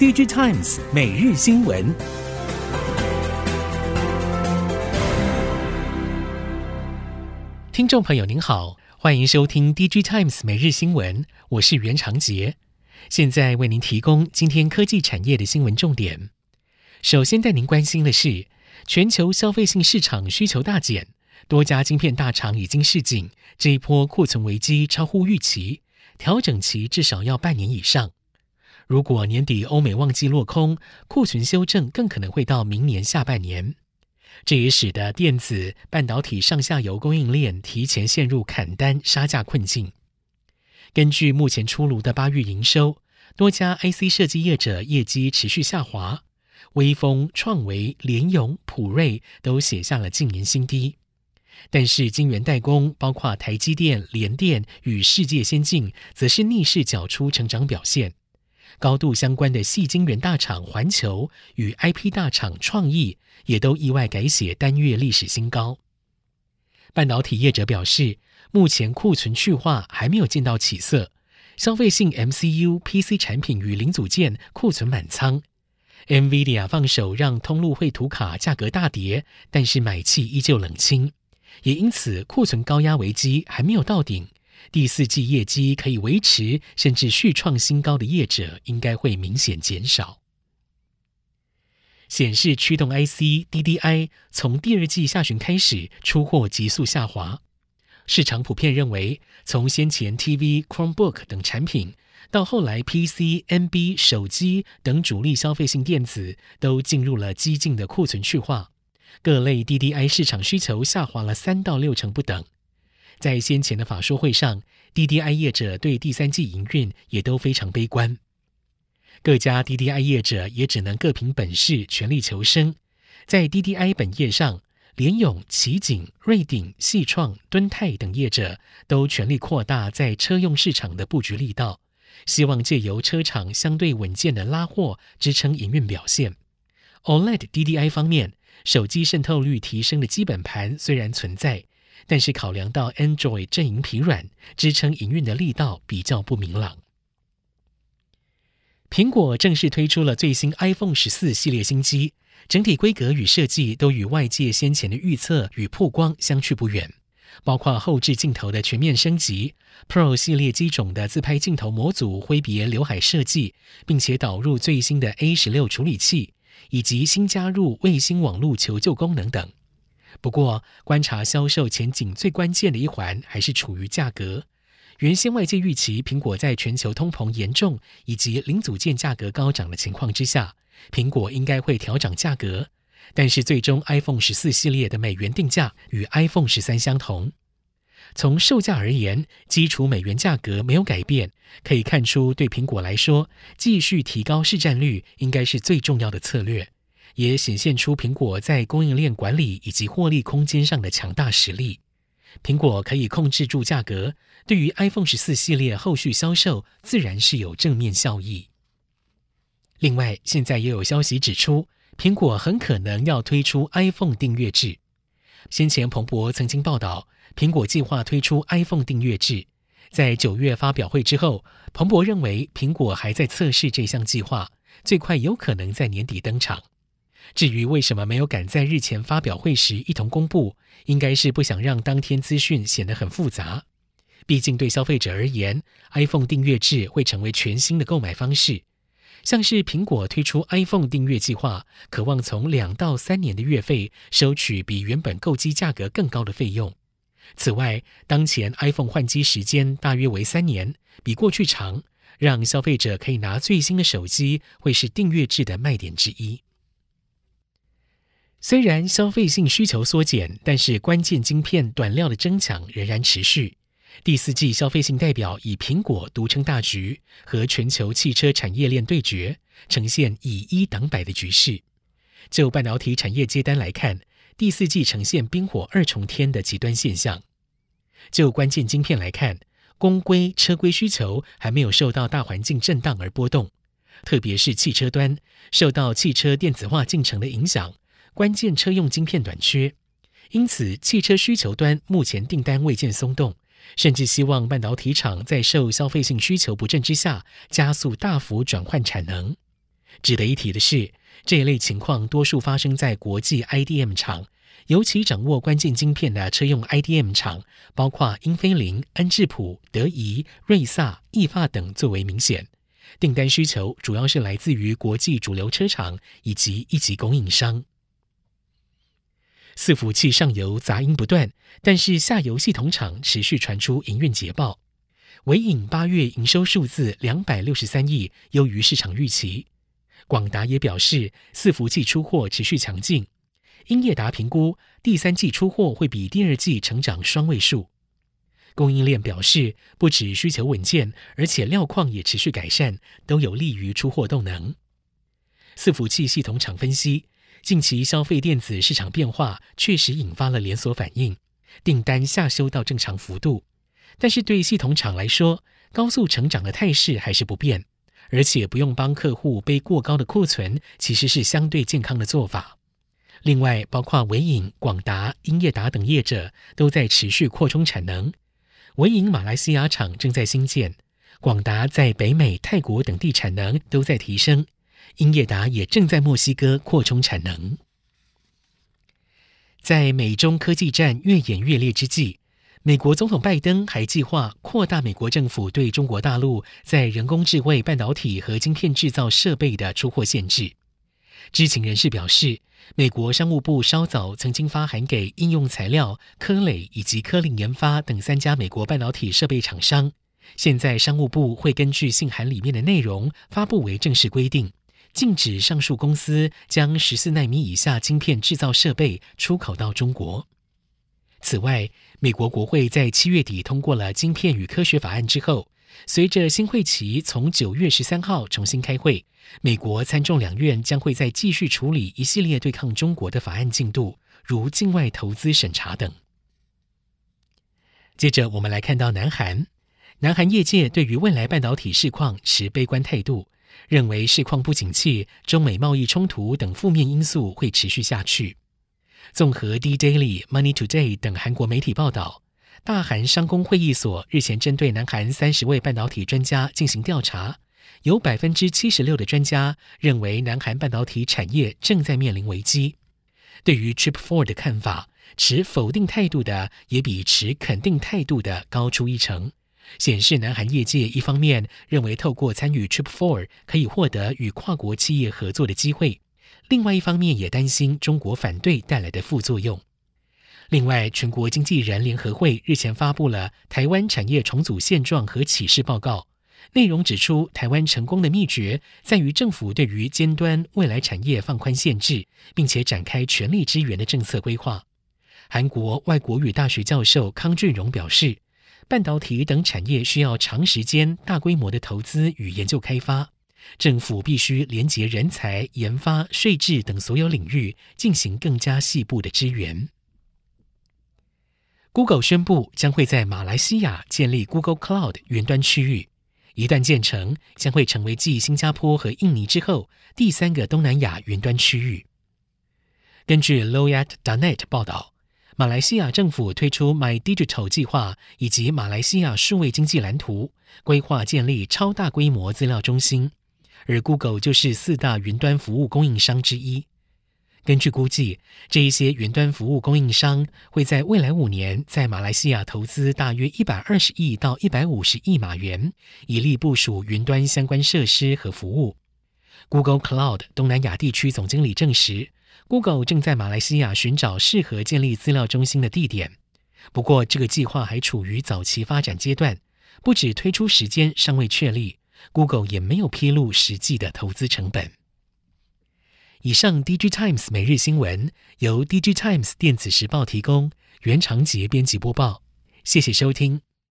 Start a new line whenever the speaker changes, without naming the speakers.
DigiTimes 每日新闻，听众朋友您好，欢迎收听 DigiTimes 每日新闻，我是袁长杰，现在为您提供今天科技产业的新闻重点。首先带您关心的是，全球消费性市场需求大减，多家晶片大厂已经示警，这一波库存危机超乎预期，调整期至少要半年以上。如果年底欧美旺季落空，库存修正更可能会到明年下半年。这也使得电子半导体上下游供应链提前陷入砍单杀价困境。根据目前出炉的八月营收，多家 IC 设计业者业绩持续下滑，威锋、创维、联咏、普瑞都写下了近年新低。但是晶圆代工，包括台积电、联电与世界先进，则是逆势缴出成长表现。高度相关的矽晶圆大厂环球与 IP 大厂创意也都意外改写单月历史新高。半导体业者表示，目前库存去化还没有见到起色，消费性 MCU、PC 产品与零组件库存满仓。NVIDIA 放手让通路绘图卡价格大跌，但是买气依旧冷清，也因此库存高压危机还没有到顶。第四季业绩可以维持甚至续创新高的业者，应该会明显减少。显示驱动 IC DDI 从第二季下旬开始出货急速下滑，市场普遍认为，从先前 TV、Chromebook 等产品，到后来 PC、NB 手机等主力消费性电子，都进入了激进的库存去化，各类 DDI 市场需求下滑了三到六成不等。在先前的法说会上，DDI 业者对第三季营运也都非常悲观。各家 DDI 业者也只能各凭本事，全力求生。在 DDI 本业上，联咏、奇景、瑞鼎、细创、敦泰等业者都全力扩大在车用市场的布局力道，希望借由车厂相对稳健的拉货，支撑营运表现。OLED DDI 方面，手机渗透率提升的基本盘虽然存在。但是考量到 Android 阵营疲软，支撑营运的力道比较不明朗。苹果正式推出了最新 iPhone 十四系列新机，整体规格与设计都与外界先前的预测与曝光相去不远，包括后置镜头的全面升级，Pro 系列机种的自拍镜头模组挥别刘海设计，并且导入最新的 A 十六处理器，以及新加入卫星网络求救功能等。不过，观察销售前景最关键的一环还是处于价格。原先外界预期，苹果在全球通膨严重以及零组件价格高涨的情况之下，苹果应该会调涨价格。但是，最终 iPhone 十四系列的美元定价与 iPhone 十三相同。从售价而言，基础美元价格没有改变，可以看出，对苹果来说，继续提高市占率应该是最重要的策略。也显现出苹果在供应链管理以及获利空间上的强大实力。苹果可以控制住价格，对于 iPhone 十四系列后续销售自然是有正面效益。另外，现在也有消息指出，苹果很可能要推出 iPhone 订阅制。先前彭博曾经报道，苹果计划推出 iPhone 订阅制。在九月发表会之后，彭博认为苹果还在测试这项计划，最快有可能在年底登场。至于为什么没有赶在日前发表会时一同公布，应该是不想让当天资讯显得很复杂。毕竟对消费者而言，iPhone 订阅制会成为全新的购买方式。像是苹果推出 iPhone 订阅计划，渴望从两到三年的月费收取比原本购机价格更高的费用。此外，当前 iPhone 换机时间大约为三年，比过去长，让消费者可以拿最新的手机，会是订阅制的卖点之一。虽然消费性需求缩减，但是关键晶片短料的争抢仍然持续。第四季消费性代表以苹果独撑大局，和全球汽车产业链对决，呈现以一挡百的局势。就半导体产业接单来看，第四季呈现冰火二重天的极端现象。就关键晶片来看，公规车规需求还没有受到大环境震荡而波动，特别是汽车端受到汽车电子化进程的影响。关键车用晶片短缺，因此汽车需求端目前订单未见松动，甚至希望半导体厂在受消费性需求不振之下，加速大幅转换产能。值得一提的是，这一类情况多数发生在国际 IDM 厂，尤其掌握关键晶片的车用 IDM 厂，包括英飞凌、恩智浦、德仪、瑞萨、意法等最为明显。订单需求主要是来自于国际主流车厂以及一级供应商。伺服器上游杂音不断，但是下游系统厂持续传出营运捷报。纬颖八月营收数字两百六十三亿，优于市场预期。广达也表示，伺服器出货持续强劲。英业达评估第三季出货会比第二季成长双位数。供应链表示，不止需求稳健，而且料况也持续改善，都有利于出货动能。伺服器系统厂分析，近期消费电子市场变化确实引发了连锁反应，订单下修到正常幅度。但是对系统厂来说，高速成长的态势还是不变。而且不用帮客户背过高的库存，其实是相对健康的做法。另外，包括纬颖、广达、英业达等业者都在持续扩充产能。纬颖马来西亚厂正在兴建，广达在北美、泰国等地产能都在提升，英业达也正在墨西哥扩充产能。在美中科技战越演越烈之际，美国总统拜登还计划扩大美国政府对中国大陆在人工智慧半导体和晶片制造设备的出货限制。知情人士表示，美国商务部稍早曾经发函给应用材料、科磊以及科林研发等三家美国半导体设备厂商，现在商务部会根据信函里面的内容发布为正式规定，禁止上述公司将十四纳米以下晶片制造设备出口到中国。此外，美国国会在七月底通过了《晶片与科学法案》之后，随着新会期从九月十三号重新开会，美国参众两院将会再继续处理一系列对抗中国的法案进度，如境外投资审查等。接着，我们来看到南韩，南韩业界对于未来半导体市况持悲观态度，认为市况不景气、中美贸易冲突等负面因素会持续下去。综合 D Daily、Money Today 等韩国媒体报道，大韩商工会议所日前针对南韩三十位半导体专家进行调查，有百分之七十六的专家认为南韩半导体产业正在面临危机。对于 Trip Four 的看法，持否定态度的也比持肯定态度的高出一成，显示南韩业界一方面认为透过参与 Trip Four 可以获得与跨国企业合作的机会。另外一方面，也担心中国反对带来的副作用。另外，全国经纪人联合会日前发布了《台湾产业重组现状和启示报告》，内容指出，台湾成功的秘诀在于政府对于尖端未来产业放宽限制，并且展开全力支援的政策规划。韩国外国语大学教授康俊荣表示，半导体等产业需要长时间、大规模的投资与研究开发。政府必须连结人才、研发、税制等所有领域，进行更加细部的支援。Google 宣布将会在马来西亚建立 Google Cloud 云端区域，一旦建成，将会成为继新加坡和印尼之后第三个东南亚云端区域。根据 Loyat Danet 报道，马来西亚政府推出 My Digital 计划以及马来西亚数位经济蓝图，规划建立超大规模资料中心。而 Google 就是四大云端服务供应商之一。根据估计，这一些云端服务供应商会在未来五年在马来西亚投资大约一百二十亿到一百五十亿马元，以利部署云端相关设施和服务。Google Cloud 东南亚地区总经理证实，Google 正在马来西亚寻找适合建立资料中心的地点。不过，这个计划还处于早期发展阶段，不止推出时间尚未确立。Google 也没有披露实际的投资成本。以上，DigiTimes 每日新闻由 DigiTimes 电子时报提供，袁长杰编辑播报。谢谢收听。